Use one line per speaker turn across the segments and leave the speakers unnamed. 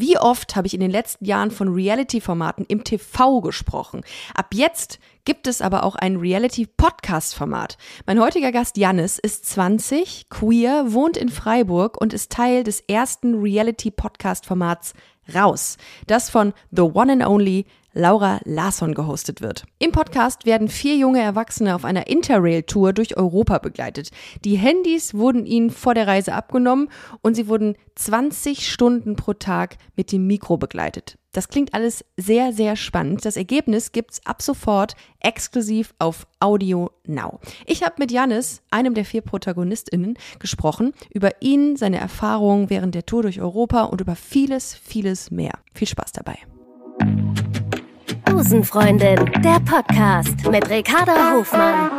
Wie oft habe ich in den letzten Jahren von Reality-Formaten im TV gesprochen? Ab jetzt gibt es aber auch ein Reality-Podcast-Format. Mein heutiger Gast Jannis ist 20, queer, wohnt in Freiburg und ist Teil des ersten Reality-Podcast-Formats Raus, das von The One and Only Laura Larsson gehostet wird. Im Podcast werden vier junge Erwachsene auf einer Interrail-Tour durch Europa begleitet. Die Handys wurden ihnen vor der Reise abgenommen und sie wurden 20 Stunden pro Tag mit dem Mikro begleitet. Das klingt alles sehr, sehr spannend. Das Ergebnis gibt's ab sofort exklusiv auf Audio Now. Ich habe mit Janis, einem der vier ProtagonistInnen, gesprochen über ihn, seine Erfahrungen während der Tour durch Europa und über vieles, vieles mehr. Viel Spaß dabei.
Busenfreundin, der Podcast mit Ricarda Hofmann.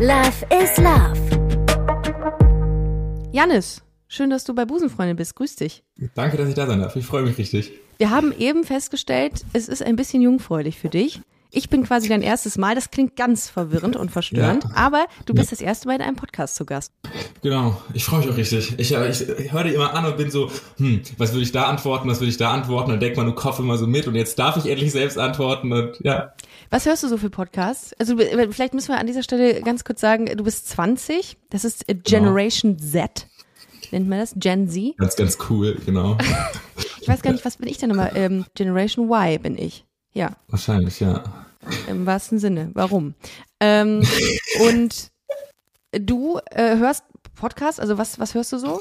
Love is Love.
Janis, schön, dass du bei Busenfreundin bist. Grüß dich.
Danke, dass ich da sein darf. Ich freue mich richtig.
Wir haben eben festgestellt, es ist ein bisschen jungfräulich für dich. Ich bin quasi dein erstes Mal. Das klingt ganz verwirrend und verstörend, ja. aber du bist ja. das erste Mal in einem Podcast zu Gast.
Genau, ich freue mich auch richtig. Ich, ich, ich höre dir immer an und bin so, hm, was würde ich da antworten, was würde ich da antworten? Und denk mal, du Kopf immer so mit und jetzt darf ich endlich selbst antworten und ja.
Was hörst du so für Podcasts? Also vielleicht müssen wir an dieser Stelle ganz kurz sagen, du bist 20, das ist Generation genau. Z nennt man das? Gen Z?
Ganz, ganz cool, genau.
ich weiß gar nicht, was bin ich denn immer? Ähm, Generation Y bin ich. Ja.
Wahrscheinlich, ja.
Im wahrsten Sinne. Warum? Ähm, und du äh, hörst Podcast? Also was, was hörst du so?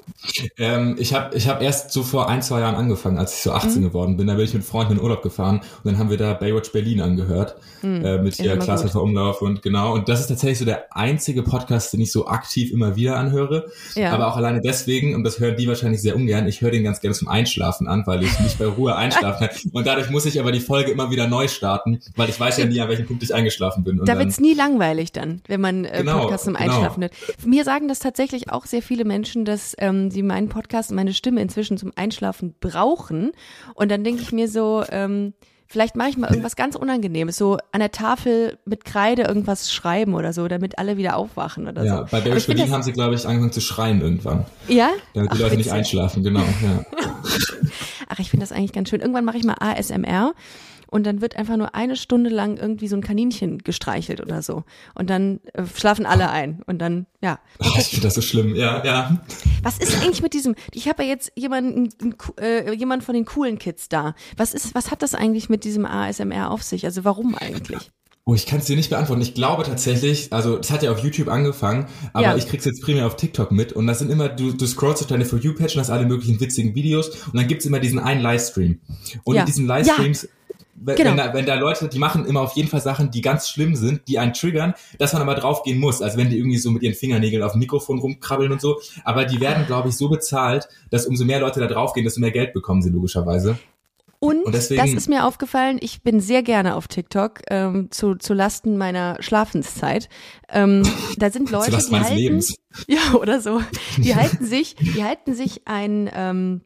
Ähm, ich habe ich hab erst so vor ein, zwei Jahren angefangen, als ich so 18 mhm. geworden bin. Da bin ich mit Freunden in Urlaub gefahren und dann haben wir da Baywatch Berlin angehört mhm. äh, mit der Klasse Umlauf und genau. Und das ist tatsächlich so der einzige Podcast, den ich so aktiv immer wieder anhöre. Ja. Aber auch alleine deswegen, und das hören die wahrscheinlich sehr ungern, ich höre den ganz gerne zum Einschlafen an, weil ich nicht bei Ruhe einschlafen kann. Und dadurch muss ich aber die Folge immer wieder neu starten, weil ich weiß ja nie, an welchem Punkt ich eingeschlafen bin.
Und da wird's nie langweilig dann, wenn man äh, genau, Podcast zum genau. Einschlafen genau. hört. Mir sagen das tatsächlich auch sehr viele Menschen, dass ähm, sie meinen Podcast und meine Stimme inzwischen zum Einschlafen brauchen. Und dann denke ich mir so, ähm, vielleicht mache ich mal irgendwas ganz Unangenehmes, so an der Tafel mit Kreide irgendwas schreiben oder so, damit alle wieder aufwachen oder
ja,
so.
Bei Barry Berlin haben sie, glaube ich, angefangen zu schreien irgendwann.
Ja?
Damit die Ach, Leute nicht einschlafen, genau. Ja.
Ach, ich finde das eigentlich ganz schön. Irgendwann mache ich mal ASMR und dann wird einfach nur eine Stunde lang irgendwie so ein Kaninchen gestreichelt oder so. Und dann äh, schlafen alle ein. Und dann, ja.
Oh, ich finde das so schlimm, ja, ja.
Was ist eigentlich mit diesem, ich habe ja jetzt jemanden, äh, jemand von den coolen Kids da. Was ist, was hat das eigentlich mit diesem ASMR auf sich? Also warum eigentlich?
Oh, ich kann es dir nicht beantworten. Ich glaube tatsächlich, also das hat ja auf YouTube angefangen, aber ja. ich krieg's jetzt primär auf TikTok mit und das sind immer, du, du scrollst durch deine For You-Page und hast alle möglichen witzigen Videos und dann gibt's immer diesen einen Livestream. Und ja. in diesen Livestreams ja wenn, genau. da, wenn da Leute, die machen immer auf jeden Fall Sachen, die ganz schlimm sind, die einen triggern, dass man aber draufgehen muss. Also wenn die irgendwie so mit ihren Fingernägeln auf dem Mikrofon rumkrabbeln und so. Aber die werden, glaube ich, so bezahlt, dass umso mehr Leute da draufgehen, desto mehr Geld bekommen sie logischerweise.
Und, und deswegen, das ist mir aufgefallen, ich bin sehr gerne auf TikTok ähm, zu, zu Lasten meiner Schlafenszeit. Ähm, da sind Leute,
zu Lasten die halten, Lebens.
ja oder so, die halten sich, die halten sich ein ähm,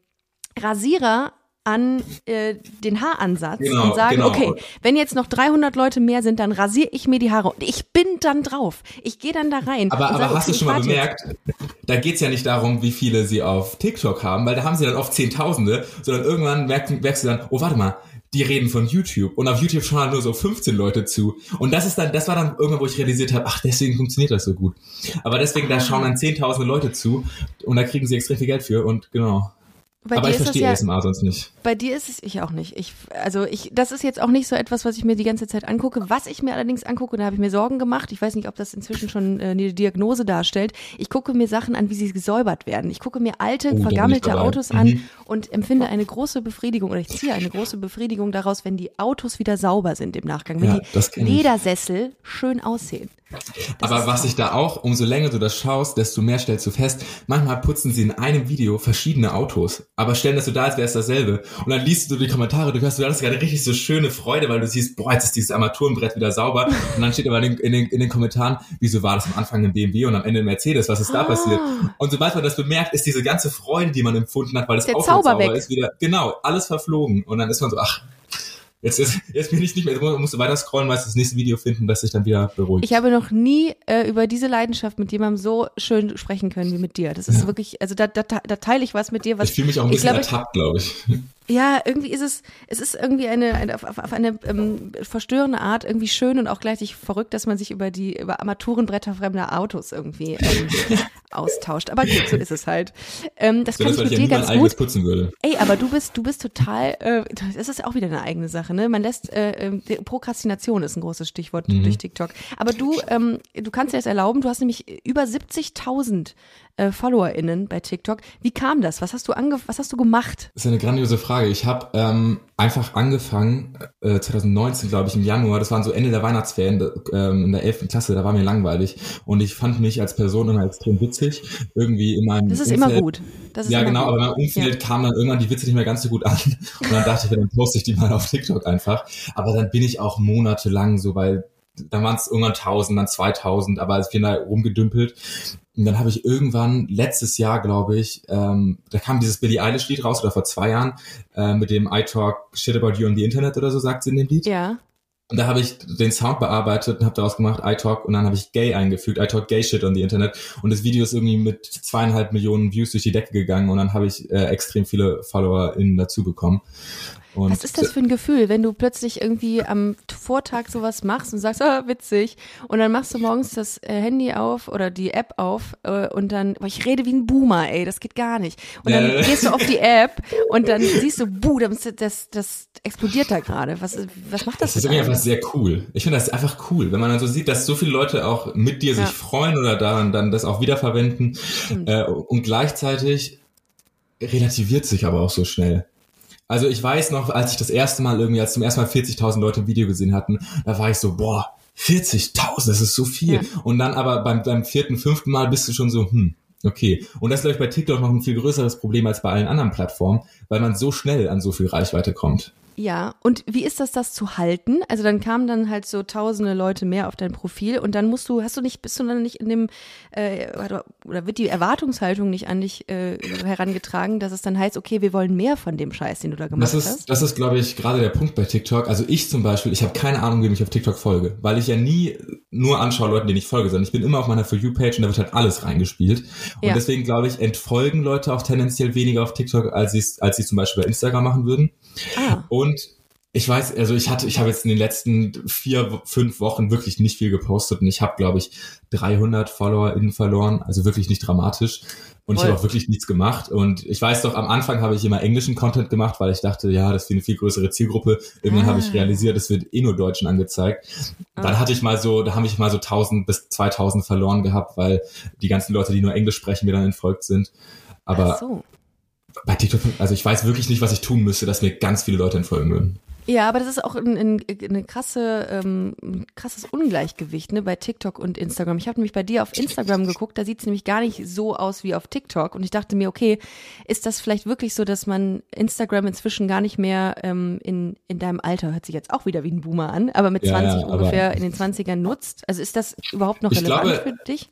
Rasierer an äh, den Haaransatz genau, und sagen, genau. okay, wenn jetzt noch 300 Leute mehr sind, dann rasiere ich mir die Haare und ich bin dann drauf. Ich gehe dann da rein.
Aber, aber
sage,
hast okay, du schon mal bemerkt, da geht's ja nicht darum, wie viele sie auf TikTok haben, weil da haben sie dann oft Zehntausende, sondern irgendwann merkst, merkst du dann, oh warte mal, die reden von YouTube und auf YouTube schauen nur so 15 Leute zu. Und das ist dann, das war dann irgendwann, wo ich realisiert habe, ach, deswegen funktioniert das so gut. Aber deswegen, da schauen dann zehntausende Leute zu und da kriegen sie extrem viel Geld für und genau.
Bei
aber ich verstehe ja, ASMR sonst nicht.
Bei dir ist es ich auch nicht. Ich, also ich, das ist jetzt auch nicht so etwas, was ich mir die ganze Zeit angucke. Was ich mir allerdings angucke, da habe ich mir Sorgen gemacht. Ich weiß nicht, ob das inzwischen schon äh, eine Diagnose darstellt. Ich gucke mir Sachen an, wie sie gesäubert werden. Ich gucke mir alte, oh, vergammelte Autos mhm. an und empfinde eine große Befriedigung oder ich ziehe eine große Befriedigung daraus, wenn die Autos wieder sauber sind im Nachgang, wenn ja, die Ledersessel schön aussehen.
Aber was ich da auch, umso länger du das schaust, desto mehr stellst du fest, manchmal putzen sie in einem Video verschiedene Autos, aber stellen das so da, als wäre es dasselbe. Und dann liest du die Kommentare, du hörst, du hast gerade richtig so schöne Freude, weil du siehst, boah, jetzt ist dieses Armaturenbrett wieder sauber. Und dann steht aber in den, in den, in den Kommentaren, wieso war das am Anfang ein BMW und am Ende ein Mercedes, was ist da ah. passiert? Und sobald man das bemerkt, ist diese ganze Freude, die man empfunden hat, weil das Auto sauber weg. ist, wieder, genau, alles verflogen. Und dann ist man so, ach, Jetzt, ist, jetzt bin ich nicht mehr, du musst weiter scrollen, meist das nächste Video finden, das sich dann wieder beruhigt.
Ich habe noch nie äh, über diese Leidenschaft mit jemandem so schön sprechen können wie mit dir. Das ist ja. wirklich, also da, da, da teile ich was mit dir, was
ich fühle mich auch ein bisschen glaube, ertappt, glaube ich.
Ja, irgendwie ist es, es ist irgendwie eine, eine auf, auf eine ähm, verstörende Art irgendwie schön und auch gleichzeitig verrückt, dass man sich über die, über Armaturenbretter fremder Autos irgendwie ähm, austauscht. Aber gut, so ist es halt. Ähm, das so, kann ich mit dir ganz gut.
Putzen würde.
Ey, aber du bist, du bist total, äh, das ist auch wieder eine eigene Sache, ne? Man lässt, äh, ähm, Prokrastination ist ein großes Stichwort mhm. durch TikTok. Aber du, ähm, du kannst dir das erlauben, du hast nämlich über 70.000 äh, FollowerInnen bei TikTok. Wie kam das? Was hast du ange was hast du gemacht?
Das ist eine grandiose Frage. Ich habe ähm, einfach angefangen, äh, 2019, glaube ich, im Januar, das waren so Ende der Weihnachtsferien ähm, in der 11. Klasse, da war mir langweilig. Und ich fand mich als Person immer extrem witzig. Irgendwie in meinem
Das ist
Umfeld,
immer gut. Das ist
ja,
immer
genau,
gut.
aber in meinem Umfeld ja. kamen dann irgendwann die Witze nicht mehr ganz so gut an. Und dann dachte ich, dann poste ich die mal auf TikTok einfach. Aber dann bin ich auch monatelang so, weil dann waren es irgendwann 1000, dann 2000, aber es bin da rumgedümpelt. Und dann habe ich irgendwann letztes Jahr, glaube ich, ähm, da kam dieses Billie Eilish Lied raus oder vor zwei Jahren äh, mit dem I Talk Shit About You on the Internet oder so sagt sie in dem Lied.
Ja.
Und da habe ich den Sound bearbeitet und habe daraus gemacht I Talk und dann habe ich Gay eingefügt, I Talk Gay Shit on the Internet und das Video ist irgendwie mit zweieinhalb Millionen Views durch die Decke gegangen und dann habe ich äh, extrem viele FollowerInnen dazu bekommen.
Und Was ist das für ein Gefühl, wenn du plötzlich irgendwie am Vortag sowas machst und sagst, ah, witzig, und dann machst du morgens das äh, Handy auf oder die App auf äh, und dann, boah, ich rede wie ein Boomer, ey, das geht gar nicht. Und dann ja. gehst du auf die App und dann siehst du, buh, das, das, das explodiert da gerade. Was, was macht das?
Das ist irgendwie einfach sehr cool. Ich finde das einfach cool, wenn man dann so sieht, dass so viele Leute auch mit dir sich ja. freuen oder daran dann das auch wiederverwenden. Äh, und gleichzeitig relativiert sich aber auch so schnell. Also ich weiß noch, als ich das erste Mal irgendwie, als zum ersten Mal 40.000 Leute ein Video gesehen hatten, da war ich so, boah, 40.000, das ist so viel. Ja. Und dann aber beim, beim vierten, fünften Mal bist du schon so, hm, okay. Und das ist, glaube ich, bei TikTok noch ein viel größeres Problem als bei allen anderen Plattformen, weil man so schnell an so viel Reichweite kommt.
Ja, und wie ist das, das zu halten? Also dann kamen dann halt so tausende Leute mehr auf dein Profil und dann musst du, hast du nicht, bist du dann nicht in dem, äh, oder wird die Erwartungshaltung nicht an dich äh, herangetragen, dass es dann heißt, okay, wir wollen mehr von dem Scheiß, den du da gemacht
das ist,
hast?
Das ist, glaube ich, gerade der Punkt bei TikTok. Also ich zum Beispiel, ich habe keine Ahnung, wem ich auf TikTok folge, weil ich ja nie nur anschaue Leuten, denen ich folge, sondern ich bin immer auf meiner For You-Page und da wird halt alles reingespielt. Und ja. deswegen, glaube ich, entfolgen Leute auch tendenziell weniger auf TikTok, als sie als sie zum Beispiel bei Instagram machen würden. Ah. Und ich weiß, also ich hatte, ich habe jetzt in den letzten vier, fünf Wochen wirklich nicht viel gepostet und ich habe, glaube ich, 300 FollowerInnen verloren, also wirklich nicht dramatisch. Und Voll. ich habe auch wirklich nichts gemacht. Und ich weiß doch, am Anfang habe ich immer englischen Content gemacht, weil ich dachte, ja, das ist eine viel größere Zielgruppe. Irgendwann ah. habe ich ah. realisiert, es wird eh nur Deutschen angezeigt. Ah. Dann hatte ich mal so, da habe ich mal so 1000 bis 2000 verloren gehabt, weil die ganzen Leute, die nur Englisch sprechen, mir dann entfolgt sind. Aber so. Bei TikTok, also ich weiß wirklich nicht, was ich tun müsste, dass mir ganz viele Leute entfolgen würden.
Ja, aber das ist auch ein, ein, eine krasse, ähm, ein krasses Ungleichgewicht ne, bei TikTok und Instagram. Ich habe nämlich bei dir auf Instagram geguckt, da sieht es nämlich gar nicht so aus wie auf TikTok. Und ich dachte mir, okay, ist das vielleicht wirklich so, dass man Instagram inzwischen gar nicht mehr ähm, in, in deinem Alter, hört sich jetzt auch wieder wie ein Boomer an, aber mit 20 ja, ja, ungefähr in den 20ern nutzt? Also ist das überhaupt noch relevant glaube, für dich?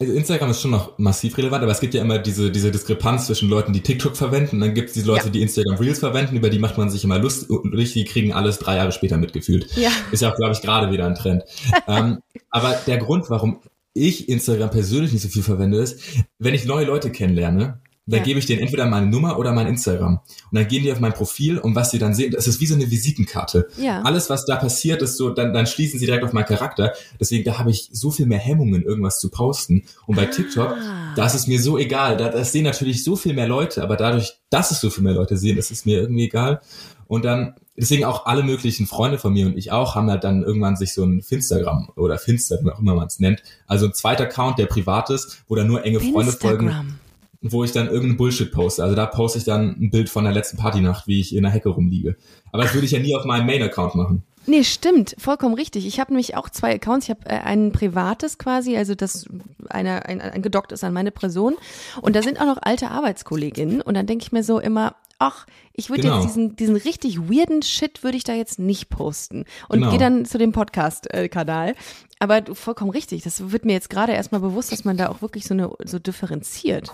Also Instagram ist schon noch massiv relevant, aber es gibt ja immer diese, diese Diskrepanz zwischen Leuten, die TikTok verwenden und dann gibt es die Leute, ja. die Instagram Reels verwenden, über die macht man sich immer lustig, die kriegen alles drei Jahre später mitgefühlt. Ja. Ist ja auch, glaube ich, gerade wieder ein Trend. ähm, aber der Grund, warum ich Instagram persönlich nicht so viel verwende, ist, wenn ich neue Leute kennenlerne, dann ja. gebe ich denen entweder meine Nummer oder mein Instagram. Und dann gehen die auf mein Profil und was sie dann sehen, das ist wie so eine Visitenkarte. Ja. Alles, was da passiert, ist so, dann, dann schließen sie direkt auf meinen Charakter. Deswegen, da habe ich so viel mehr Hemmungen, irgendwas zu posten. Und bei ah. TikTok, da ist es mir so egal. Da, das sehen natürlich so viel mehr Leute, aber dadurch, dass es so viel mehr Leute sehen, ist es mir irgendwie egal. Und dann, deswegen auch alle möglichen Freunde von mir und ich auch, haben halt dann irgendwann sich so ein Finstagram oder Finster, wie auch immer man es nennt, also ein zweiter Account, der privat ist, wo da nur enge Freunde folgen wo ich dann irgendeinen Bullshit poste. Also da poste ich dann ein Bild von der letzten Partynacht, wie ich in der Hecke rumliege. Aber das würde ich ja nie auf meinem Main-Account machen.
Nee, stimmt, vollkommen richtig. Ich habe nämlich auch zwei Accounts. Ich habe äh, ein privates quasi, also das einer ein, ein gedockt ist an meine Person. Und da sind auch noch alte Arbeitskolleginnen. Und dann denke ich mir so immer, ach, ich würde genau. jetzt diesen, diesen richtig weirden Shit würde ich da jetzt nicht posten. Und genau. gehe dann zu dem Podcast-Kanal. Aber du, vollkommen richtig. Das wird mir jetzt gerade erstmal bewusst, dass man da auch wirklich so eine so differenziert.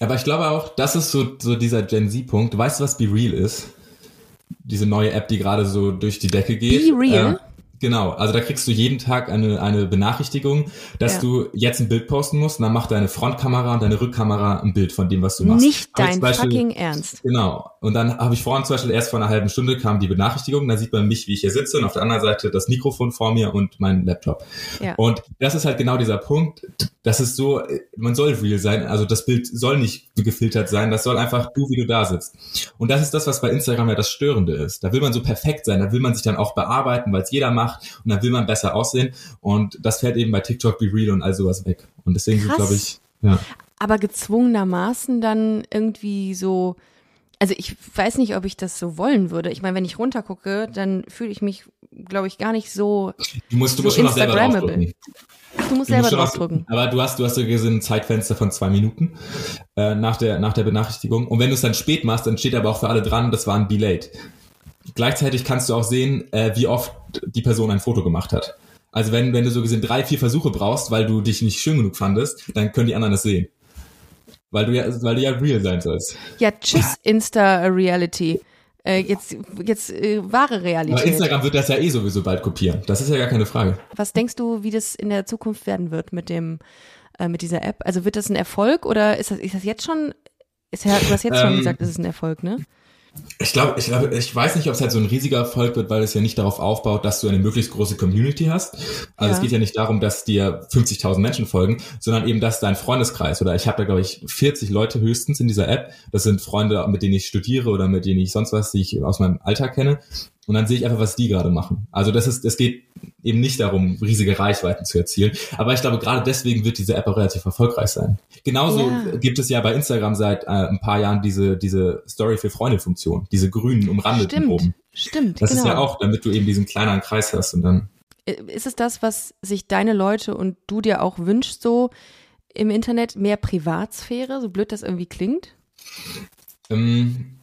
Aber ich glaube auch, das ist so, so dieser Gen Z-Punkt. Weißt du, was Be Real ist? diese neue App, die gerade so durch die Decke geht.
Be Real?
Äh, Genau, also da kriegst du jeden Tag eine, eine Benachrichtigung, dass ja. du jetzt ein Bild posten musst und dann macht deine Frontkamera und deine Rückkamera ein Bild von dem, was du machst.
Nicht dein Beispiel, fucking Ernst.
Genau. Und dann habe ich vorhin zum Beispiel erst vor einer halben Stunde kam die Benachrichtigung, da sieht man mich, wie ich hier sitze und auf der anderen Seite das Mikrofon vor mir und mein Laptop. Ja. Und das ist halt genau dieser Punkt, das ist so, man soll real sein, also das Bild soll nicht gefiltert sein, das soll einfach du, wie du da sitzt. Und das ist das, was bei Instagram ja das Störende ist. Da will man so perfekt sein, da will man sich dann auch bearbeiten, weil es jeder macht und dann will man besser aussehen und das fällt eben bei TikTok, Be Real und all sowas weg. Und deswegen glaube ich, ja.
Aber gezwungenermaßen dann irgendwie so, also ich weiß nicht, ob ich das so wollen würde. Ich meine, wenn ich runtergucke, dann fühle ich mich, glaube ich, gar nicht so.
Du musst, du musst schon noch selber draufdrücken.
Du musst du selber draufdrücken.
Aber du hast, du hast so gesehen ein Zeitfenster von zwei Minuten äh, nach, der, nach der Benachrichtigung. Und wenn du es dann spät machst, dann steht aber auch für alle dran, das war ein Be late. Gleichzeitig kannst du auch sehen, äh, wie oft die Person ein Foto gemacht hat. Also wenn, wenn du so gesehen drei, vier Versuche brauchst, weil du dich nicht schön genug fandest, dann können die anderen das sehen. Weil du ja, weil du ja real sein sollst.
Ja, tschüss, Insta-Reality. Äh, jetzt jetzt äh, wahre Realität.
Aber Instagram wird das ja eh sowieso bald kopieren. Das ist ja gar keine Frage.
Was denkst du, wie das in der Zukunft werden wird mit dem äh, mit dieser App? Also wird das ein Erfolg oder ist das ist das jetzt schon? Ist ja, du hast jetzt ähm, schon gesagt, es ist ein Erfolg, ne?
Ich glaube, ich glaube, ich weiß nicht, ob es halt so ein riesiger Erfolg wird, weil es ja nicht darauf aufbaut, dass du eine möglichst große Community hast. Also ja. es geht ja nicht darum, dass dir 50.000 Menschen folgen, sondern eben, dass dein Freundeskreis oder ich habe da glaube ich 40 Leute höchstens in dieser App. Das sind Freunde, mit denen ich studiere oder mit denen ich sonst was, die ich aus meinem Alltag kenne. Und dann sehe ich einfach, was die gerade machen. Also das ist, es geht eben nicht darum, riesige Reichweiten zu erzielen. Aber ich glaube, gerade deswegen wird diese App auch relativ erfolgreich sein. Genauso ja. gibt es ja bei Instagram seit äh, ein paar Jahren diese, diese Story für Freunde-Funktion, diese grünen umrandeten
Stimmt.
oben.
Stimmt.
Das genau. ist ja auch, damit du eben diesen kleineren Kreis hast und dann.
Äh, ist es das, was sich deine Leute und du dir auch wünschst, so im Internet mehr Privatsphäre, so blöd das irgendwie klingt?
Ähm,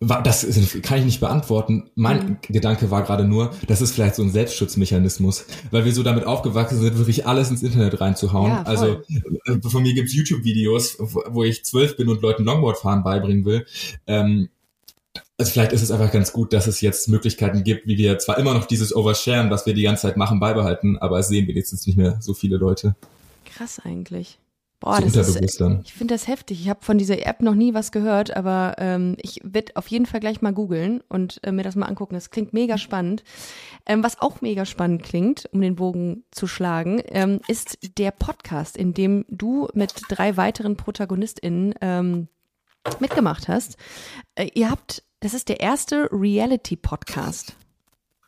das kann ich nicht beantworten. Mein mhm. Gedanke war gerade nur, das ist vielleicht so ein Selbstschutzmechanismus, weil wir so damit aufgewachsen sind, wirklich alles ins Internet reinzuhauen. Ja, also äh, von mir gibt's YouTube-Videos, wo ich zwölf bin und Leuten Longboardfahren beibringen will. Ähm, also vielleicht ist es einfach ganz gut, dass es jetzt Möglichkeiten gibt, wie wir zwar immer noch dieses Oversharen, was wir die ganze Zeit machen, beibehalten, aber es sehen wenigstens nicht mehr so viele Leute.
Krass eigentlich. Boah, so das ist, ich finde das heftig. Ich habe von dieser App noch nie was gehört, aber ähm, ich werde auf jeden Fall gleich mal googeln und äh, mir das mal angucken. Das klingt mega spannend. Ähm, was auch mega spannend klingt, um den Bogen zu schlagen, ähm, ist der Podcast, in dem du mit drei weiteren ProtagonistInnen ähm, mitgemacht hast. Äh, ihr habt, das ist der erste Reality-Podcast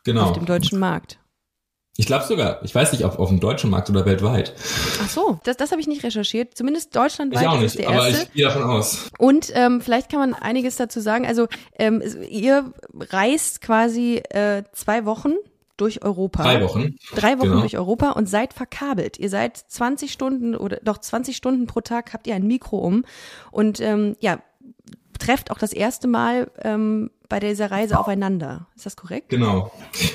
genau.
auf dem deutschen Markt.
Ich glaube sogar, ich weiß nicht, ob auf dem deutschen Markt oder weltweit.
Ach so, das, das habe ich nicht recherchiert. Zumindest deutschlandweit
ich auch nicht,
ist der
aber
erste.
ich gehe davon aus.
Und ähm, vielleicht kann man einiges dazu sagen. Also ähm, ihr reist quasi äh, zwei Wochen durch Europa.
Drei Wochen.
Drei Wochen genau. durch Europa und seid verkabelt. Ihr seid 20 Stunden oder doch 20 Stunden pro Tag habt ihr ein Mikro um und ähm, ja, trefft auch das erste Mal ähm, bei dieser Reise aufeinander. Ist das korrekt?
Genau.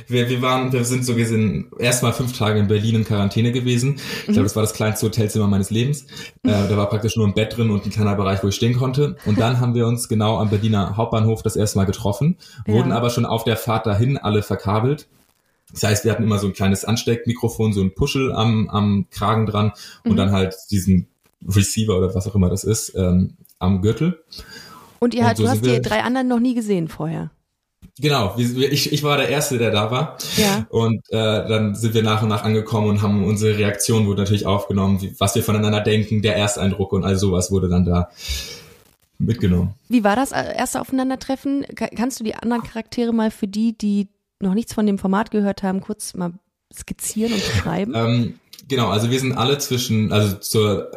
Wir, wir waren, wir sind so gesehen erstmal fünf Tage in Berlin in Quarantäne gewesen. Ich mhm. glaube, das war das kleinste Hotelzimmer meines Lebens. Äh, da war praktisch nur ein Bett drin und ein kleiner Bereich, wo ich stehen konnte. Und dann haben wir uns genau am Berliner Hauptbahnhof das erste Mal getroffen, wurden ja. aber schon auf der Fahrt dahin alle verkabelt. Das heißt, wir hatten immer so ein kleines Ansteckmikrofon, so ein Puschel am, am Kragen dran und mhm. dann halt diesen Receiver oder was auch immer das ist, ähm, am Gürtel.
Und ihr, und so du hast die drei anderen noch nie gesehen vorher.
Genau, ich, ich war der Erste, der da war.
Ja.
Und äh, dann sind wir nach und nach angekommen und haben unsere Reaktion wurde natürlich aufgenommen, wie, was wir voneinander denken, der Ersteindruck und all sowas wurde dann da mitgenommen.
Wie war das äh, erste Aufeinandertreffen? Kannst du die anderen Charaktere mal für die, die noch nichts von dem Format gehört haben, kurz mal skizzieren und beschreiben?
ähm, genau, also wir sind alle zwischen, also zur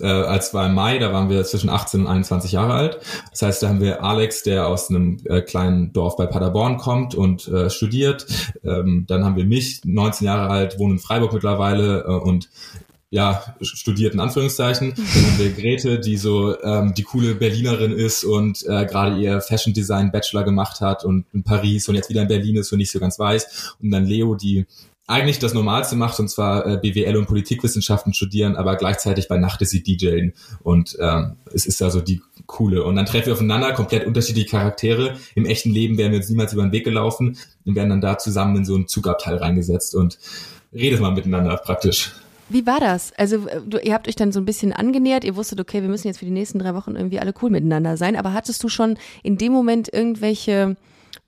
äh, als war im Mai, da waren wir zwischen 18 und 21 Jahre alt. Das heißt, da haben wir Alex, der aus einem äh, kleinen Dorf bei Paderborn kommt und äh, studiert. Ähm, dann haben wir mich, 19 Jahre alt, wohne in Freiburg mittlerweile äh, und ja, studiert in Anführungszeichen. Dann haben wir Grete, die so ähm, die coole Berlinerin ist und äh, gerade ihr Fashion Design Bachelor gemacht hat und in Paris und jetzt wieder in Berlin ist und nicht so ganz weiß. Und dann Leo, die eigentlich das Normalste macht, und zwar äh, BWL und Politikwissenschaften studieren, aber gleichzeitig bei Nacht ist sie DJen. Und ähm, es ist also die coole. Und dann treffen wir aufeinander, komplett unterschiedliche Charaktere. Im echten Leben wären wir uns niemals über den Weg gelaufen und werden dann da zusammen in so ein Zugabteil reingesetzt und redet mal miteinander praktisch.
Wie war das? Also du, ihr habt euch dann so ein bisschen angenähert, ihr wusstet, okay, wir müssen jetzt für die nächsten drei Wochen irgendwie alle cool miteinander sein, aber hattest du schon in dem Moment irgendwelche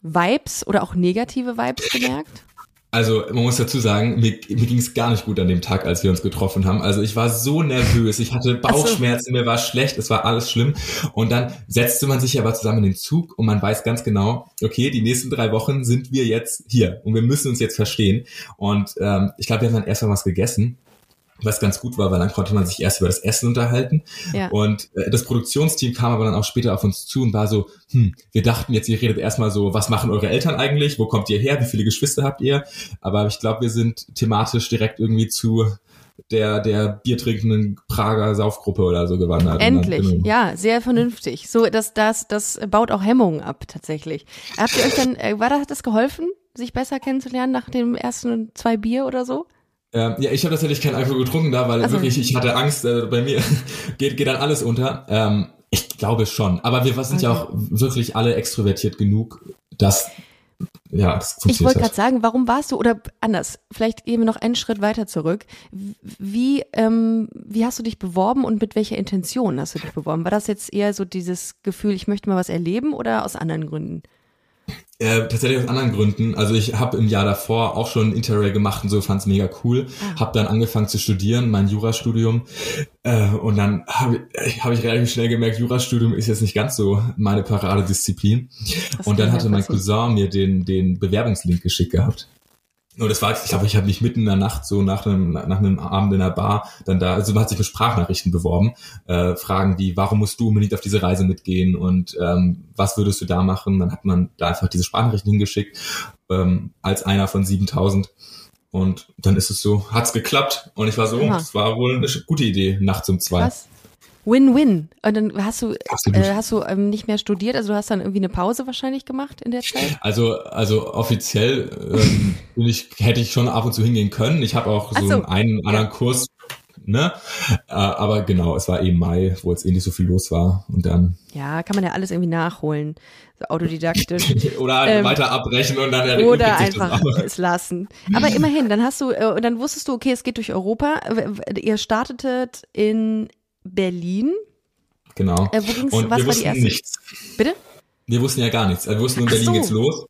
Vibes oder auch negative Vibes gemerkt?
Also man muss dazu sagen, mir, mir ging es gar nicht gut an dem Tag, als wir uns getroffen haben. Also ich war so nervös, ich hatte Bauchschmerzen, mir war schlecht, es war alles schlimm. Und dann setzte man sich aber zusammen in den Zug und man weiß ganz genau, okay, die nächsten drei Wochen sind wir jetzt hier und wir müssen uns jetzt verstehen. Und ähm, ich glaube, wir haben dann erstmal was gegessen was ganz gut war, weil dann konnte man sich erst über das Essen unterhalten. Ja. Und äh, das Produktionsteam kam aber dann auch später auf uns zu und war so, hm, wir dachten jetzt, ihr redet erstmal so, was machen eure Eltern eigentlich? Wo kommt ihr her? Wie viele Geschwister habt ihr? Aber ich glaube, wir sind thematisch direkt irgendwie zu der, der biertrinkenden Prager Saufgruppe oder so gewandert.
Endlich, dann, genau. ja, sehr vernünftig. So, das, das, das baut auch Hemmungen ab, tatsächlich. Habt ihr euch dann, äh, war das, hat das geholfen, sich besser kennenzulernen nach dem ersten zwei Bier oder so?
Ähm, ja, ich habe tatsächlich keinen Alkohol getrunken da, weil also. wirklich, ich hatte Angst, äh, bei mir geht, geht dann alles unter. Ähm, ich glaube schon. Aber wir sind okay. ja auch wirklich alle extrovertiert genug, dass ja, das
Ich wollte gerade sagen, warum warst du, oder anders, vielleicht gehen wir noch einen Schritt weiter zurück. Wie, ähm, wie hast du dich beworben und mit welcher Intention hast du dich beworben? War das jetzt eher so dieses Gefühl, ich möchte mal was erleben oder aus anderen Gründen?
Äh, tatsächlich aus anderen Gründen. Also ich habe im Jahr davor auch schon Interrail gemacht und so fand's mega cool. Ah. Habe dann angefangen zu studieren, mein Jurastudium. Äh, und dann habe ich, hab ich relativ schnell gemerkt, Jurastudium ist jetzt nicht ganz so meine Paradedisziplin. und dann hatte mein Cousin mir den, den Bewerbungslink geschickt gehabt. Und das war, ich glaube, ich habe mich mitten in der Nacht so nach einem, nach einem Abend in der Bar dann da, also man hat sich mit Sprachnachrichten beworben, äh, Fragen wie, warum musst du unbedingt auf diese Reise mitgehen und ähm, was würdest du da machen? Dann hat man da einfach diese Sprachnachrichten hingeschickt ähm, als einer von 7000 und dann ist es so, hat's geklappt und ich war so, es war wohl eine gute Idee, nachts um zwei. Krass.
Win-win. Und dann hast du, äh, hast du ähm, nicht mehr studiert, also du hast dann irgendwie eine Pause wahrscheinlich gemacht in der Zeit?
Also, also offiziell ähm, ich, hätte ich schon ab und zu hingehen können. Ich habe auch so, so, einen anderen ja. Kurs, ne? Äh, aber genau, es war eben Mai, wo jetzt eh nicht so viel los war. Und dann.
Ja, kann man ja alles irgendwie nachholen. So autodidaktisch.
oder ähm, weiter abbrechen und dann
Oder einfach es lassen. Aber immerhin, dann hast du, äh, dann wusstest du, okay, es geht durch Europa. Ihr startetet in Berlin.
Genau.
Äh, wo ging's, und was wir war die erste? Nichts. Bitte?
Wir wussten ja gar nichts. Also wir wussten, in Berlin so. geht's los.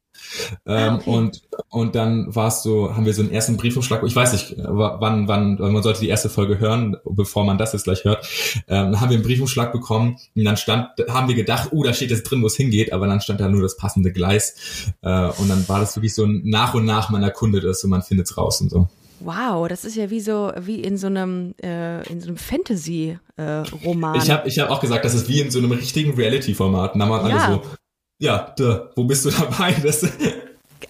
Ähm, ah, okay. und, und dann war es so, haben wir so einen ersten Briefumschlag, ich weiß nicht, wann, wann, man sollte die erste Folge hören, bevor man das jetzt gleich hört, ähm, dann haben wir einen Briefumschlag bekommen und dann stand, haben wir gedacht, oh, da steht jetzt drin, wo es hingeht, aber dann stand da nur das passende Gleis äh, und dann war das wirklich so ein nach und nach man erkundet ist und man findet es raus und so.
Wow, das ist ja wie so wie in so einem äh, in so einem Fantasy äh, Roman.
Ich habe ich hab auch gesagt, das ist wie in so einem richtigen Reality Format. Da waren ja. alle so, ja, da, wo bist du dabei? Das,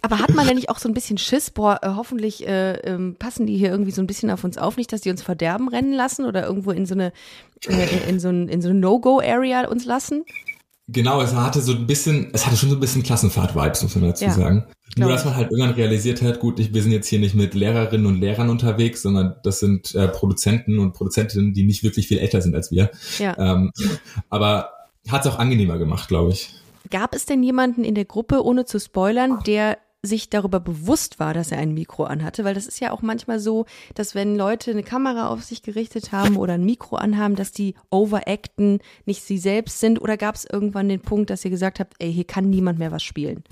aber hat man denn nicht auch so ein bisschen Schiss? Boah, äh, hoffentlich äh, ähm, passen die hier irgendwie so ein bisschen auf uns auf, nicht, dass die uns verderben rennen lassen oder irgendwo in so eine äh, in so ein, in so eine No-Go-Area uns lassen?
Genau, es hatte so ein bisschen, es hatte schon so ein bisschen Klassenfahrt-Vibes, muss man dazu ja, sagen. Nur, dass man halt irgendwann realisiert hat, gut, ich, wir sind jetzt hier nicht mit Lehrerinnen und Lehrern unterwegs, sondern das sind äh, Produzenten und Produzentinnen, die nicht wirklich viel älter sind als wir. Ja. Ähm, aber hat es auch angenehmer gemacht, glaube ich.
Gab es denn jemanden in der Gruppe, ohne zu spoilern, der sich darüber bewusst war, dass er ein Mikro anhatte, weil das ist ja auch manchmal so, dass wenn Leute eine Kamera auf sich gerichtet haben oder ein Mikro anhaben, dass die overacten, nicht sie selbst sind oder gab es irgendwann den Punkt, dass ihr gesagt habt, ey, hier kann niemand mehr was spielen?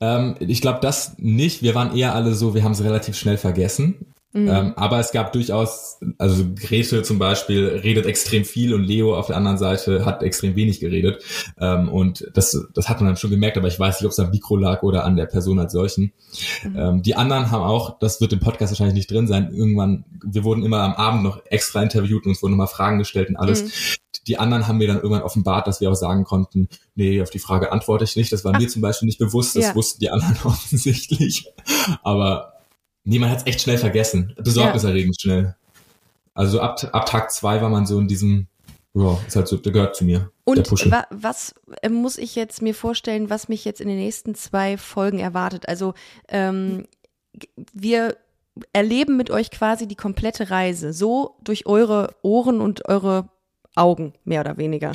Ähm, ich glaube das nicht. Wir waren eher alle so, wir haben es relativ schnell vergessen. Mhm. Ähm, aber es gab durchaus, also Grete zum Beispiel redet extrem viel und Leo auf der anderen Seite hat extrem wenig geredet. Ähm, und das, das hat man dann schon gemerkt, aber ich weiß nicht, ob es am Mikro lag oder an der Person als solchen. Mhm. Ähm, die anderen haben auch, das wird im Podcast wahrscheinlich nicht drin sein, irgendwann, wir wurden immer am Abend noch extra interviewt und uns wurden nochmal Fragen gestellt und alles. Mhm. Die anderen haben mir dann irgendwann offenbart, dass wir auch sagen konnten, nee, auf die Frage antworte ich nicht. Das war Ach. mir zum Beispiel nicht bewusst, das ja. wussten die anderen offensichtlich. Aber Nee, man hat es echt schnell vergessen. Besorgniserregend ja. schnell. Also ab, ab Tag zwei war man so in diesem, ja, ist halt so, der gehört zu mir.
Und wa was äh, muss ich jetzt mir vorstellen, was mich jetzt in den nächsten zwei Folgen erwartet? Also ähm, wir erleben mit euch quasi die komplette Reise, so durch eure Ohren und eure Augen, mehr oder weniger.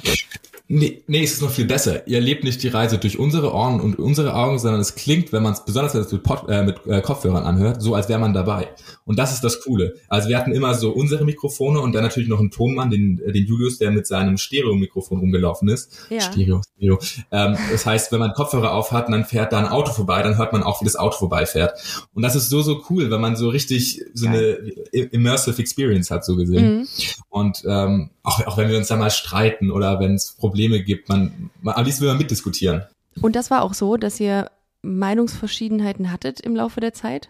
Nee, nee, es ist noch viel besser. Ihr erlebt nicht die Reise durch unsere Ohren und unsere Augen, sondern es klingt, wenn man es besonders wenn es mit, Pod, äh, mit äh, Kopfhörern anhört, so als wäre man dabei. Und das ist das Coole. Also wir hatten immer so unsere Mikrofone und dann natürlich noch einen Tonmann, den, äh, den Julius, der mit seinem Stereo-Mikrofon rumgelaufen ist. Ja. Stereo, Stereo. Ähm, das heißt, wenn man Kopfhörer aufhat und dann fährt da ein Auto vorbei, dann hört man auch, wie das Auto vorbeifährt. Und das ist so, so cool, wenn man so richtig so Geil. eine immersive Experience hat, so gesehen. Mhm. Und ähm, auch, auch wenn wir uns da mal streiten oder wenn es Probleme gibt, man, man am liebsten will man mitdiskutieren.
Und das war auch so, dass ihr Meinungsverschiedenheiten hattet im Laufe der Zeit?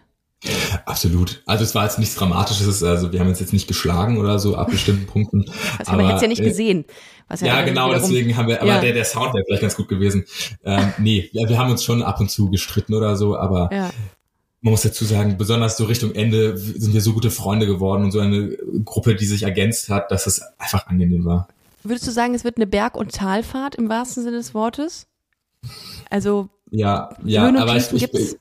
Absolut. Also es war jetzt nichts Dramatisches, also wir haben uns jetzt nicht geschlagen oder so ab bestimmten Punkten.
Aber man hätte es ja nicht äh, gesehen.
ja, ja genau, deswegen haben wir, aber ja. der, der Sound wäre vielleicht ganz gut gewesen. Ähm, nee, ja, wir haben uns schon ab und zu gestritten oder so, aber ja man muss dazu sagen, besonders so Richtung Ende sind wir so gute Freunde geworden und so eine Gruppe, die sich ergänzt hat, dass es einfach angenehm war.
Würdest du sagen, es wird eine Berg- und Talfahrt im wahrsten Sinne des Wortes? Also
ja, ja, aber ich, ich,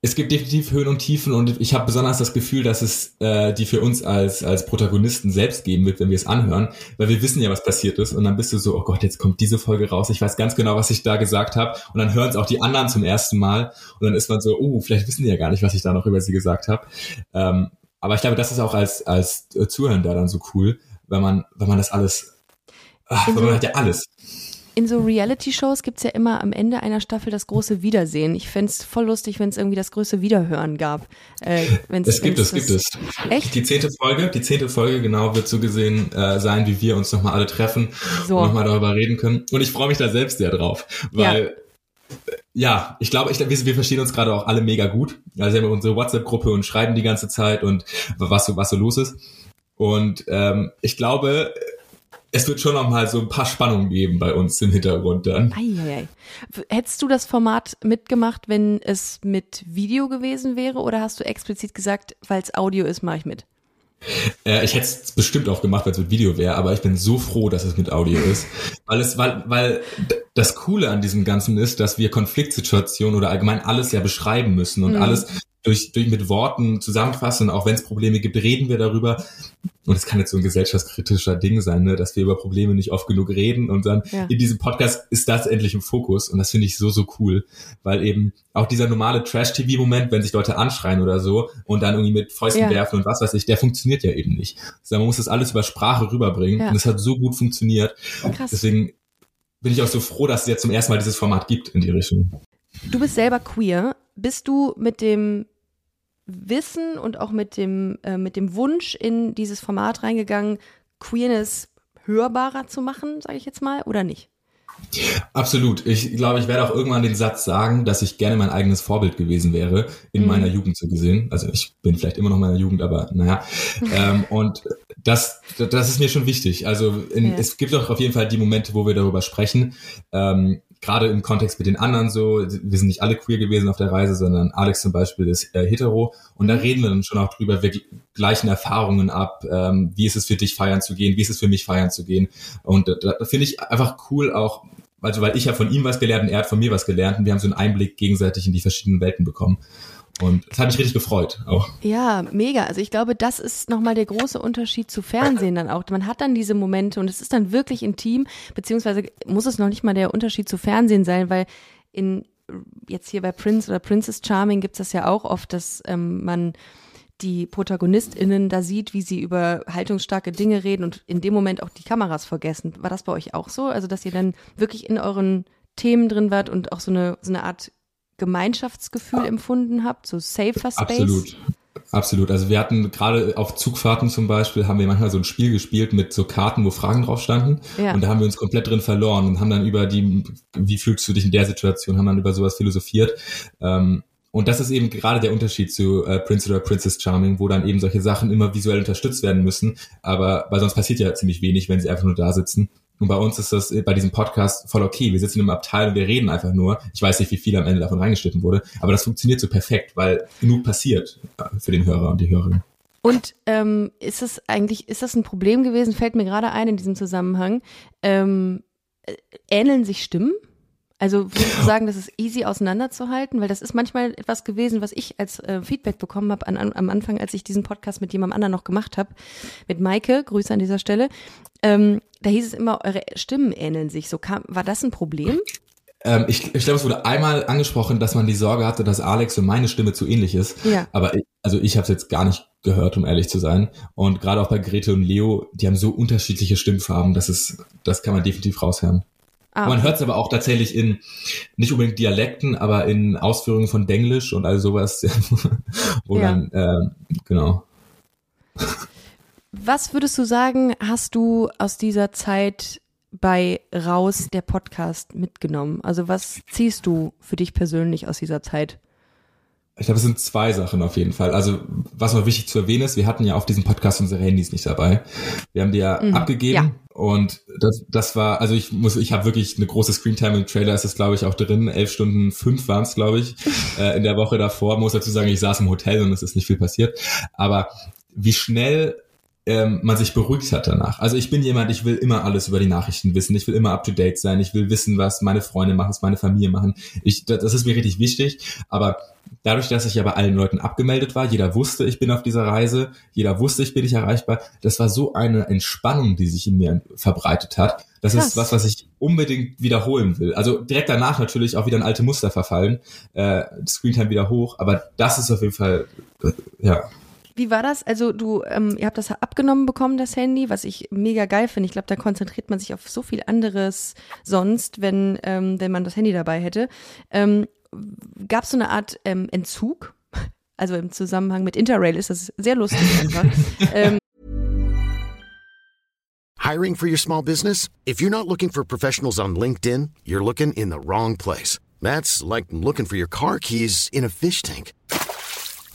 es gibt definitiv Höhen und Tiefen und ich habe besonders das Gefühl, dass es äh, die für uns als als Protagonisten selbst geben wird, wenn wir es anhören, weil wir wissen ja, was passiert ist und dann bist du so, oh Gott, jetzt kommt diese Folge raus, ich weiß ganz genau, was ich da gesagt habe und dann hören es auch die anderen zum ersten Mal und dann ist man so, oh, vielleicht wissen die ja gar nicht, was ich da noch über sie gesagt habe. Ähm, aber ich glaube, das ist auch als als Zuhörender dann so cool, wenn man wenn man das alles, ach, weil man hat ja alles
in so Reality-Shows gibt es ja immer am Ende einer Staffel das große Wiedersehen. Ich fände es voll lustig, wenn es irgendwie das größte Wiederhören gab.
Äh, es gibt es, gibt es. Echt? Die zehnte Folge, die zehnte Folge genau wird so gesehen äh, sein, wie wir uns nochmal alle treffen so. und nochmal darüber reden können. Und ich freue mich da selbst sehr drauf, weil ja ja, ich glaube, ich, wir, wir verstehen uns gerade auch alle mega gut. Also wir haben unsere WhatsApp-Gruppe und schreiben die ganze Zeit und was so, was so los ist. Und ähm, ich glaube, es wird schon noch mal so ein paar Spannungen geben bei uns im Hintergrund dann. Eieiei.
Hättest du das Format mitgemacht, wenn es mit Video gewesen wäre oder hast du explizit gesagt, weil es Audio ist, mache ich mit?
Äh, ich hätte es bestimmt auch gemacht, wenn es mit Video wäre, aber ich bin so froh, dass es mit Audio ist. Weil es, weil, weil das Coole an diesem Ganzen ist, dass wir Konfliktsituationen oder allgemein alles ja beschreiben müssen und mhm. alles durch, durch mit Worten zusammenfassen. Auch wenn es Probleme gibt, reden wir darüber. Und es kann jetzt so ein gesellschaftskritischer Ding sein, ne, dass wir über Probleme nicht oft genug reden. Und dann ja. in diesem Podcast ist das endlich im Fokus. Und das finde ich so, so cool. Weil eben auch dieser normale Trash-TV-Moment, wenn sich Leute anschreien oder so und dann irgendwie mit Fäusten ja. werfen und was weiß ich, der funktioniert ja eben nicht. Also man muss das alles über Sprache rüberbringen. Ja. Und es hat so gut funktioniert. Krass. Deswegen bin ich auch so froh, dass es jetzt zum ersten Mal dieses Format gibt in die Richtung.
Du bist selber queer. Bist du mit dem Wissen und auch mit dem, äh, mit dem Wunsch in dieses Format reingegangen, Queerness hörbarer zu machen, sage ich jetzt mal, oder nicht?
Absolut. Ich glaube, ich werde auch irgendwann den Satz sagen, dass ich gerne mein eigenes Vorbild gewesen wäre, in mhm. meiner Jugend so gesehen. Also ich bin vielleicht immer noch in meiner Jugend, aber naja. ähm, und das, das ist mir schon wichtig. Also in, ja. es gibt auch auf jeden Fall die Momente, wo wir darüber sprechen. Ähm, gerade im Kontext mit den anderen so, wir sind nicht alle queer gewesen auf der Reise, sondern Alex zum Beispiel ist äh, hetero und da mhm. reden wir dann schon auch drüber, wir gleichen Erfahrungen ab, ähm, wie ist es für dich feiern zu gehen, wie ist es für mich feiern zu gehen und da, da finde ich einfach cool auch, also weil ich ja von ihm was gelernt und er hat von mir was gelernt und wir haben so einen Einblick gegenseitig in die verschiedenen Welten bekommen. Und das hat mich richtig gefreut auch.
Ja, mega. Also ich glaube, das ist nochmal der große Unterschied zu Fernsehen dann auch. Man hat dann diese Momente und es ist dann wirklich intim, beziehungsweise muss es noch nicht mal der Unterschied zu Fernsehen sein, weil in jetzt hier bei Prince oder Princess Charming gibt es das ja auch oft, dass ähm, man die ProtagonistInnen da sieht, wie sie über haltungsstarke Dinge reden und in dem Moment auch die Kameras vergessen. War das bei euch auch so? Also, dass ihr dann wirklich in euren Themen drin wart und auch so eine, so eine Art Gemeinschaftsgefühl empfunden habt, so safer Space?
Absolut. Absolut. Also wir hatten gerade auf Zugfahrten zum Beispiel, haben wir manchmal so ein Spiel gespielt mit so Karten, wo Fragen drauf standen. Ja. Und da haben wir uns komplett drin verloren und haben dann über die, wie fühlst du dich in der Situation, haben dann über sowas philosophiert. Ähm, und das ist eben gerade der Unterschied zu äh, Prince oder Princess Charming, wo dann eben solche Sachen immer visuell unterstützt werden müssen. Aber weil sonst passiert ja ziemlich wenig, wenn sie einfach nur da sitzen. Und bei uns ist das bei diesem Podcast voll okay. Wir sitzen im Abteil und wir reden einfach nur. Ich weiß nicht, wie viel am Ende davon reingeschnitten wurde, aber das funktioniert so perfekt, weil genug passiert äh, für den Hörer und die Hörerin.
Und ähm, ist das eigentlich, ist das ein Problem gewesen? Fällt mir gerade ein in diesem Zusammenhang. Ähm, äh, ähneln sich Stimmen? Also würdest du sagen, das ist easy auseinanderzuhalten? Weil das ist manchmal etwas gewesen, was ich als äh, Feedback bekommen habe an, an, am Anfang, als ich diesen Podcast mit jemandem anderen noch gemacht habe, mit Maike, Grüße an dieser Stelle. Ähm, da hieß es immer, eure Stimmen ähneln sich. So kam, war das ein Problem?
Ähm, ich, ich glaube, es wurde einmal angesprochen, dass man die Sorge hatte, dass Alex und meine Stimme zu ähnlich ist. Ja. Aber ich, also ich habe es jetzt gar nicht gehört, um ehrlich zu sein. Und gerade auch bei Grete und Leo, die haben so unterschiedliche Stimmfarben, das ist, das kann man definitiv raushören. Ah, okay. Man hört es aber auch tatsächlich in, nicht unbedingt Dialekten, aber in Ausführungen von Denglisch und all sowas, wo ja. dann, äh, genau.
Was würdest du sagen, hast du aus dieser Zeit bei Raus der Podcast mitgenommen? Also was ziehst du für dich persönlich aus dieser Zeit?
Ich glaube, es sind zwei Sachen auf jeden Fall. Also, was noch wichtig zu erwähnen ist, wir hatten ja auf diesem Podcast unsere Handys nicht dabei. Wir haben die ja mhm. abgegeben ja. und das, das war, also ich muss, ich habe wirklich eine große Screentime im Trailer, ist es glaube ich auch drin. Elf Stunden fünf waren es, glaube ich, äh, in der Woche davor. Muss dazu sagen, ich saß im Hotel und es ist nicht viel passiert. Aber wie schnell ähm, man sich beruhigt hat danach. Also ich bin jemand, ich will immer alles über die Nachrichten wissen. Ich will immer up to date sein. Ich will wissen, was meine Freunde machen, was meine Familie machen. Ich, das ist mir richtig wichtig. Aber dadurch, dass ich ja bei allen Leuten abgemeldet war, jeder wusste, ich bin auf dieser Reise, jeder wusste, ich bin nicht erreichbar. Das war so eine Entspannung, die sich in mir verbreitet hat. Das Krass. ist was, was ich unbedingt wiederholen will. Also direkt danach natürlich auch wieder in alte Muster verfallen, äh, Screentime wieder hoch, aber das ist auf jeden Fall, äh, ja,
wie war das? Also du, ähm, ihr habt das abgenommen bekommen, das Handy, was ich mega geil finde. Ich glaube, da konzentriert man sich auf so viel anderes sonst, wenn, ähm, wenn man das Handy dabei hätte. Ähm, Gab es so eine Art ähm, Entzug? Also im Zusammenhang mit Interrail ist das sehr lustig einfach. ähm,
Hiring for your small business? If you're not looking for professionals on LinkedIn, you're looking in the wrong place. That's like looking for your car keys in a fish tank.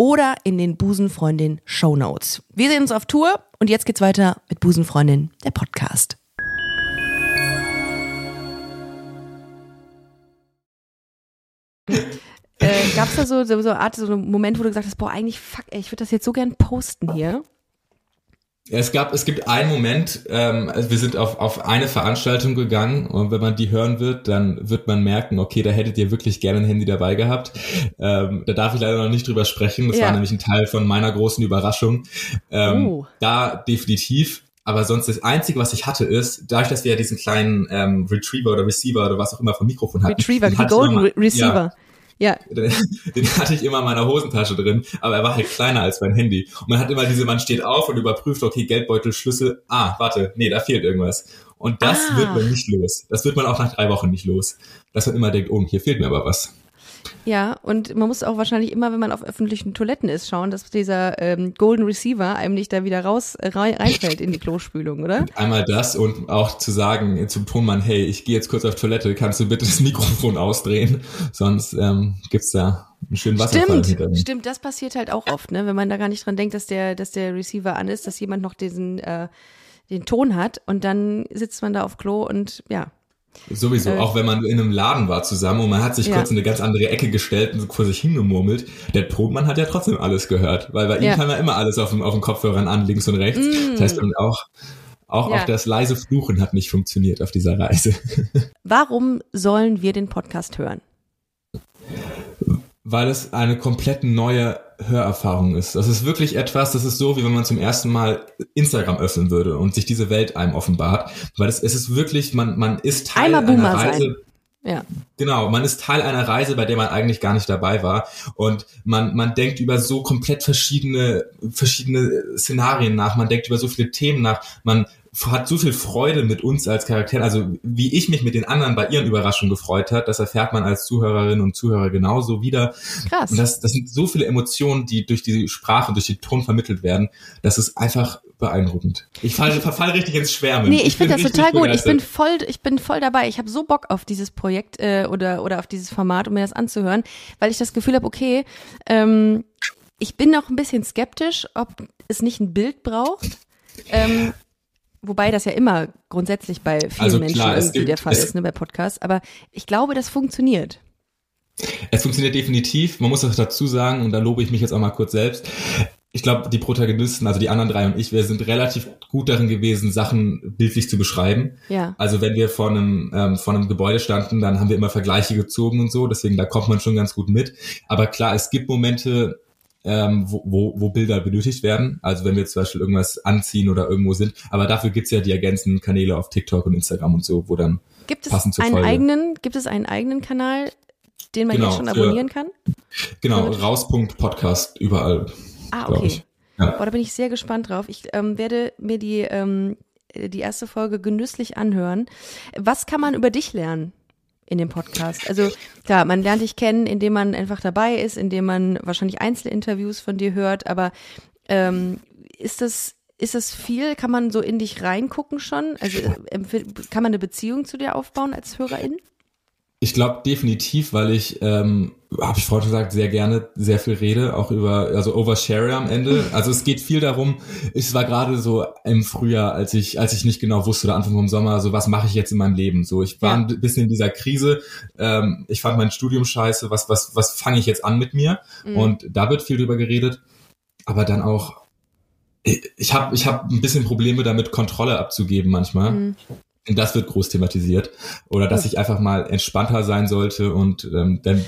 oder in den Busenfreundin Show Notes. Wir sehen uns auf Tour und jetzt geht's weiter mit Busenfreundin, der Podcast. äh, Gab es da so, so, so eine Art, so einen Moment, wo du gesagt hast, boah, eigentlich, fuck, ey, ich würde das jetzt so gern posten hier?
Es gab, es gibt einen Moment, ähm, also wir sind auf, auf eine Veranstaltung gegangen und wenn man die hören wird, dann wird man merken, okay, da hättet ihr wirklich gerne ein Handy dabei gehabt. Ähm, da darf ich leider noch nicht drüber sprechen. Das ja. war nämlich ein Teil von meiner großen Überraschung. Ähm, oh. Da definitiv. Aber sonst das Einzige, was ich hatte, ist, dadurch, dass wir ja diesen kleinen ähm, Retriever oder Receiver oder was auch immer vom Mikrofon hatten.
Retriever, die Golden Re Receiver. Ja, ja.
Den, den, hatte ich immer in meiner Hosentasche drin, aber er war halt kleiner als mein Handy. Und man hat immer diese, man steht auf und überprüft, okay, Geldbeutel, Schlüssel, ah, warte, nee, da fehlt irgendwas. Und das ah. wird man nicht los. Das wird man auch nach drei Wochen nicht los. Dass man immer denkt, oh, hier fehlt mir aber was.
Ja, und man muss auch wahrscheinlich immer, wenn man auf öffentlichen Toiletten ist, schauen, dass dieser ähm, Golden Receiver einem nicht da wieder raus äh, reinfällt in die Klospülung, oder?
Einmal das und auch zu sagen zum Tonmann, hey, ich gehe jetzt kurz auf Toilette, kannst du bitte das Mikrofon ausdrehen? Sonst ähm, gibt's da einen schönen Wasserfall.
Stimmt, stimmt, das passiert halt auch oft, ne? wenn man da gar nicht dran denkt, dass der, dass der Receiver an ist, dass jemand noch diesen äh, den Ton hat und dann sitzt man da auf Klo und ja,
Sowieso, äh, auch wenn man in einem Laden war zusammen und man hat sich ja. kurz in eine ganz andere Ecke gestellt und vor sich hingemurmelt, der Tonmann hat ja trotzdem alles gehört, weil bei ja. ihm kann man immer alles auf dem, auf dem Kopfhörern an, links und rechts. Mm. Das heißt, auch, auch, ja. auch das leise Fluchen hat nicht funktioniert auf dieser Reise.
Warum sollen wir den Podcast hören?
Weil es eine komplett neue Hörerfahrung ist. Das ist wirklich etwas, das ist so, wie wenn man zum ersten Mal Instagram öffnen würde und sich diese Welt einem offenbart. Weil es, es ist wirklich, man, man ist Teil
Einmal
einer Reise.
Sein. Ja.
Genau, man ist Teil einer Reise, bei der man eigentlich gar nicht dabei war. Und man, man denkt über so komplett verschiedene, verschiedene Szenarien nach, man denkt über so viele Themen nach, man hat so viel Freude mit uns als Charakteren. Also wie ich mich mit den anderen bei ihren Überraschungen gefreut hat, das erfährt man als Zuhörerin und Zuhörer genauso wieder.
Krass.
Und das, das sind so viele Emotionen, die durch die Sprache, durch den Ton vermittelt werden. Das ist einfach beeindruckend. Ich fall, verfall richtig ins Schwärmen.
Nee, ich, ich finde das total gut. Ich bin voll, ich bin voll dabei. Ich habe so Bock auf dieses Projekt äh, oder oder auf dieses Format, um mir das anzuhören, weil ich das Gefühl habe, okay, ähm, ich bin noch ein bisschen skeptisch, ob es nicht ein Bild braucht. Ähm, Wobei das ja immer grundsätzlich bei vielen also Menschen klar, irgendwie gibt, der Fall ist, ne, bei Podcasts. Aber ich glaube, das funktioniert.
Es funktioniert definitiv. Man muss das dazu sagen, und da lobe ich mich jetzt auch mal kurz selbst. Ich glaube, die Protagonisten, also die anderen drei und ich, wir sind relativ gut darin gewesen, Sachen bildlich zu beschreiben.
Ja.
Also wenn wir vor einem, ähm, vor einem Gebäude standen, dann haben wir immer Vergleiche gezogen und so. Deswegen, da kommt man schon ganz gut mit. Aber klar, es gibt Momente, ähm, wo, wo, wo Bilder benötigt werden. Also wenn wir zum Beispiel irgendwas anziehen oder irgendwo sind. Aber dafür gibt's ja die ergänzenden Kanäle auf TikTok und Instagram und so, wo dann
gibt es
passend zur
einen
Folge.
eigenen, gibt es einen eigenen Kanal, den man
Genau,
jetzt schon
für-
abonnieren kann?
Genau. Raus.podcast überall.
Ah, okay.
Ja.
Boah, da bin ich sehr gespannt drauf. Ich ähm, werde mir die, ähm, die erste Folge genüsslich anhören. Was kann man über dich lernen in dem Podcast? Also klar, man lernt dich kennen, indem man einfach dabei ist, indem man wahrscheinlich Einzelinterviews von dir hört, aber ähm, ist das ist das viel? Kann man so in dich reingucken schon? Also äh, kann man eine Beziehung zu dir aufbauen als Hörerin?
Ich glaube definitiv, weil ich, ähm, habe ich vorhin gesagt, sehr gerne sehr viel rede, auch über, also Overshare am Ende. Also es geht viel darum, es war gerade so im Frühjahr, als ich, als ich nicht genau wusste, oder Anfang vom Sommer, so was mache ich jetzt in meinem Leben? So, ich war
Ja.
ein bisschen in dieser Krise, ähm, ich fand mein Studium scheiße, was, was, was fange ich jetzt an mit mir?
Mhm.
Und da wird viel drüber geredet, aber dann auch, ich, habe ich hab ein bisschen Probleme damit, Kontrolle abzugeben manchmal.
Mhm.
Das wird groß thematisiert. Oder dass ich einfach mal entspannter sein sollte und ähm, dann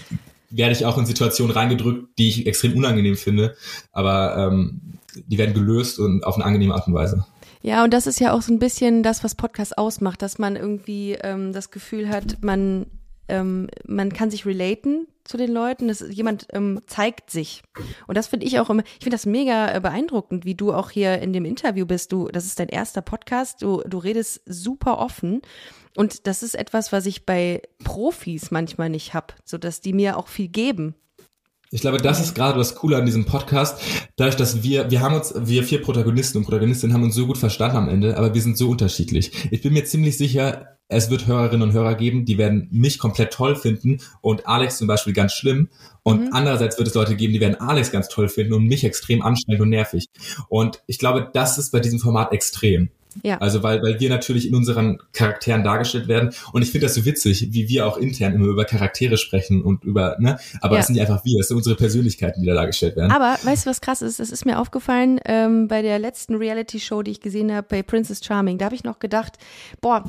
werde ich auch in Situationen reingedrückt, die ich extrem unangenehm finde, aber ähm, die werden gelöst und auf eine angenehme Art und Weise.
Ja, und das ist ja auch so ein bisschen das, was Podcast ausmacht, dass man irgendwie ähm, das Gefühl hat, man, ähm, man kann sich relaten zu den Leuten, dass jemand ähm, zeigt sich. Und das finde ich auch immer, ich finde das mega äh, beeindruckend, wie du auch hier in dem Interview bist. Du, das ist dein erster Podcast, du, du redest super offen. Und das ist etwas, was ich bei Profis manchmal nicht hab, so dass die mir auch viel geben.
Ich glaube, das ist gerade das Coole an diesem Podcast. Dadurch, dass wir, wir haben uns, wir vier Protagonisten und Protagonistinnen haben uns so gut verstanden am Ende, aber wir sind so unterschiedlich. Ich bin mir ziemlich sicher, es wird Hörerinnen und Hörer geben, die werden mich komplett toll finden und Alex zum Beispiel ganz schlimm. Und andererseits wird es Leute geben, die werden Alex ganz toll finden und mich extrem anstrengend und nervig. Und ich glaube, das ist bei diesem Format extrem.
Ja.
Also weil, weil wir natürlich in unseren Charakteren dargestellt werden. Und ich finde das so witzig, wie wir auch intern immer über Charaktere sprechen und über, ne? Aber
Ja.
das sind nicht einfach wir, das sind unsere Persönlichkeiten, die da dargestellt werden.
Aber weißt du, was krass ist? Es ist mir aufgefallen ähm, bei der letzten Reality-Show, die ich gesehen habe, bei Princess Charming. Da habe ich noch gedacht, boah,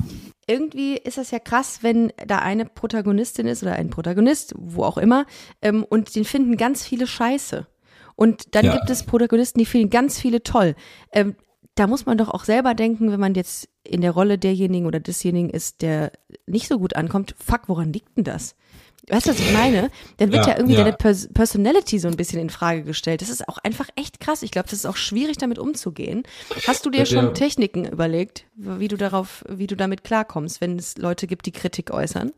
irgendwie ist das ja krass, wenn da eine Protagonistin ist oder ein Protagonist, wo auch immer, ähm, und den finden ganz viele scheiße. Und dann
Ja.
gibt es Protagonisten, die finden ganz viele toll. Ähm, da muss man doch auch selber denken, wenn man jetzt in der Rolle derjenigen oder desjenigen ist, der nicht so gut ankommt, fuck, woran liegt denn das? Weißt du, was ich meine? Dann wird ja,
Ja,
irgendwie
ja.
deine Pers Personality so ein bisschen in Frage gestellt. Das ist auch einfach echt krass. Ich glaube, das ist auch schwierig, damit umzugehen. Hast du dir
Ja,
schon Techniken überlegt, wie du darauf, wie du damit klarkommst, wenn es Leute gibt, die Kritik äußern?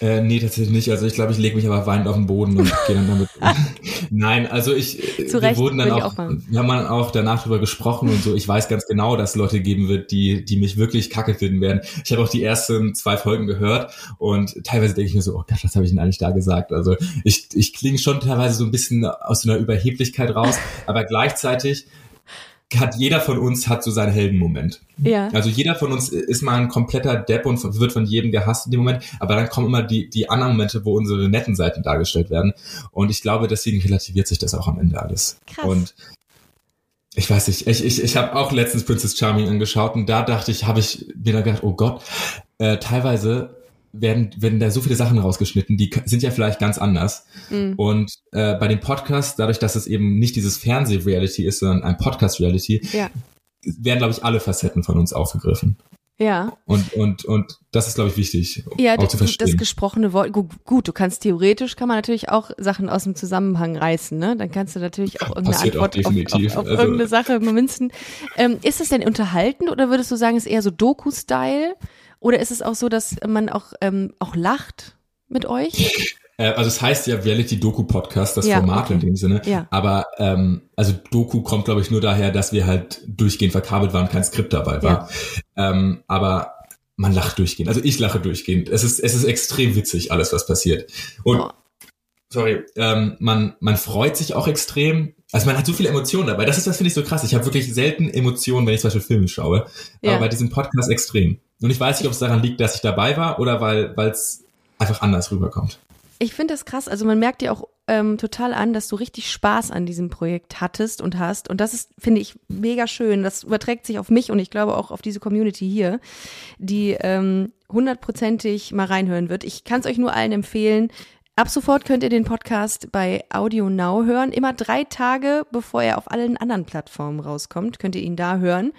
Äh, nee, tatsächlich nicht. Also ich glaube, ich lege mich aber weinend auf den Boden und gehe dann damit. Nein, also ich, äh,
Zu
wir
Recht,
wurden dann auch,
auch
wir haben dann auch danach drüber gesprochen und so. Ich weiß ganz genau, dass es Leute geben wird, die, die mich wirklich kacke finden werden. Ich habe auch die ersten zwei Folgen gehört und teilweise denke ich mir so, oh Gott, was habe ich denn eigentlich da gesagt? Also ich, ich klinge schon teilweise so ein bisschen aus so einer Überheblichkeit raus, aber gleichzeitig hat jeder von uns hat so seinen Heldenmoment.
Ja.
Also jeder von uns ist mal ein kompletter Depp und wird von jedem gehasst in dem Moment, aber dann kommen immer die, die anderen Momente, wo unsere netten Seiten dargestellt werden. Und ich glaube, deswegen relativiert sich das auch am Ende alles.
Krass.
Und ich weiß nicht, ich, ich, ich habe auch letztens Princess Charming angeschaut und da dachte ich, habe ich mir dann gedacht, oh Gott, äh, teilweise werden, werden da so viele Sachen rausgeschnitten, die sind ja vielleicht ganz anders. Mhm. Und äh, bei dem Podcast, dadurch, dass es eben nicht dieses Fernseh-Reality ist, sondern ein Podcast-Reality, ja. werden, glaube ich, alle Facetten von uns aufgegriffen.
Ja.
Und, und, und das ist, glaube ich, wichtig,
ja, auch zu verstehen. Das gesprochene Wort, gut, du kannst theoretisch, kann man natürlich auch Sachen aus dem Zusammenhang reißen, ne? Dann kannst du natürlich auch irgendeine Passiert Antwort auf, auf, auf also, irgendeine Sache münzen. Ähm, ist es denn unterhaltend oder würdest du sagen, ist eher so Doku-Style? Oder ist es auch so, dass man auch, ähm, auch lacht mit euch?
Äh, also es heißt ja Reality-Doku-Podcast, das ja, Format okay. in dem Sinne. Ja. Aber ähm, also Doku kommt, glaube ich, nur daher, dass wir halt durchgehend verkabelt waren, kein Skript dabei war. Ja. Ähm, aber man lacht durchgehend. Also ich lache durchgehend. Es ist, es ist extrem witzig, alles, was passiert. Und oh. sorry, ähm, man, man freut sich auch extrem. Also man hat so viele Emotionen dabei. Das ist, das finde ich so krass. Ich habe wirklich selten Emotionen, wenn ich zum Beispiel Filme schaue. Ja. Aber bei diesem Podcast extrem. Und ich weiß nicht, ob es daran liegt, dass ich dabei war oder weil es einfach anders rüberkommt.
Ich finde das krass. Also man merkt dir auch ähm, total an, dass du richtig Spaß an diesem Projekt hattest und hast. Und das ist, finde ich, mega schön. Das überträgt sich auf mich und ich glaube auch auf diese Community hier, die ähm, hundertprozentig mal reinhören wird. Ich kann es euch nur allen empfehlen. Ab sofort könnt ihr den Podcast bei Audio Now hören. Immer drei Tage, bevor er auf allen anderen Plattformen rauskommt, könnt ihr ihn da hören.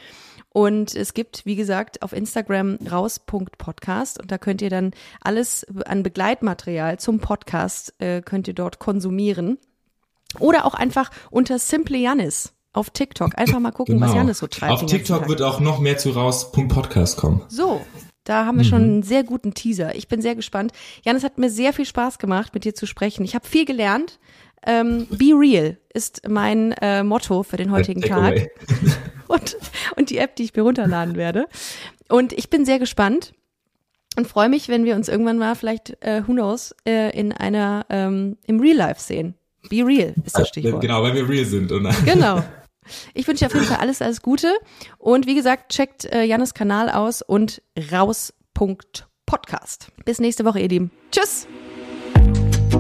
Und es gibt, wie gesagt, auf Instagram raus.podcast und da könnt ihr dann alles an Begleitmaterial zum Podcast äh, könnt ihr dort konsumieren. Oder auch einfach unter Simple Janis auf TikTok. Einfach mal gucken, genau. was Janis so treibt.
Auf TikTok wird auch noch mehr zu raus.podcast kommen.
So. Da haben wir mhm. schon einen sehr guten Teaser. Ich bin sehr gespannt. Janis hat mir sehr viel Spaß gemacht, mit dir zu sprechen. Ich habe viel gelernt. Ähm, be real ist mein äh, Motto für den heutigen Tag. und, und die App, die ich mir runterladen werde. Und ich bin sehr gespannt und freue mich, wenn wir uns irgendwann mal vielleicht, äh, who knows, äh, in einer, ähm, im Real Life sehen. Be real ist das Stichwort.
Genau, wenn wir real sind. Und
genau. Ich wünsche dir auf jeden Fall alles, alles Gute. Und wie gesagt, checkt äh, Jannes Kanal aus und raus.podcast. Bis nächste Woche, ihr Lieben. Tschüss!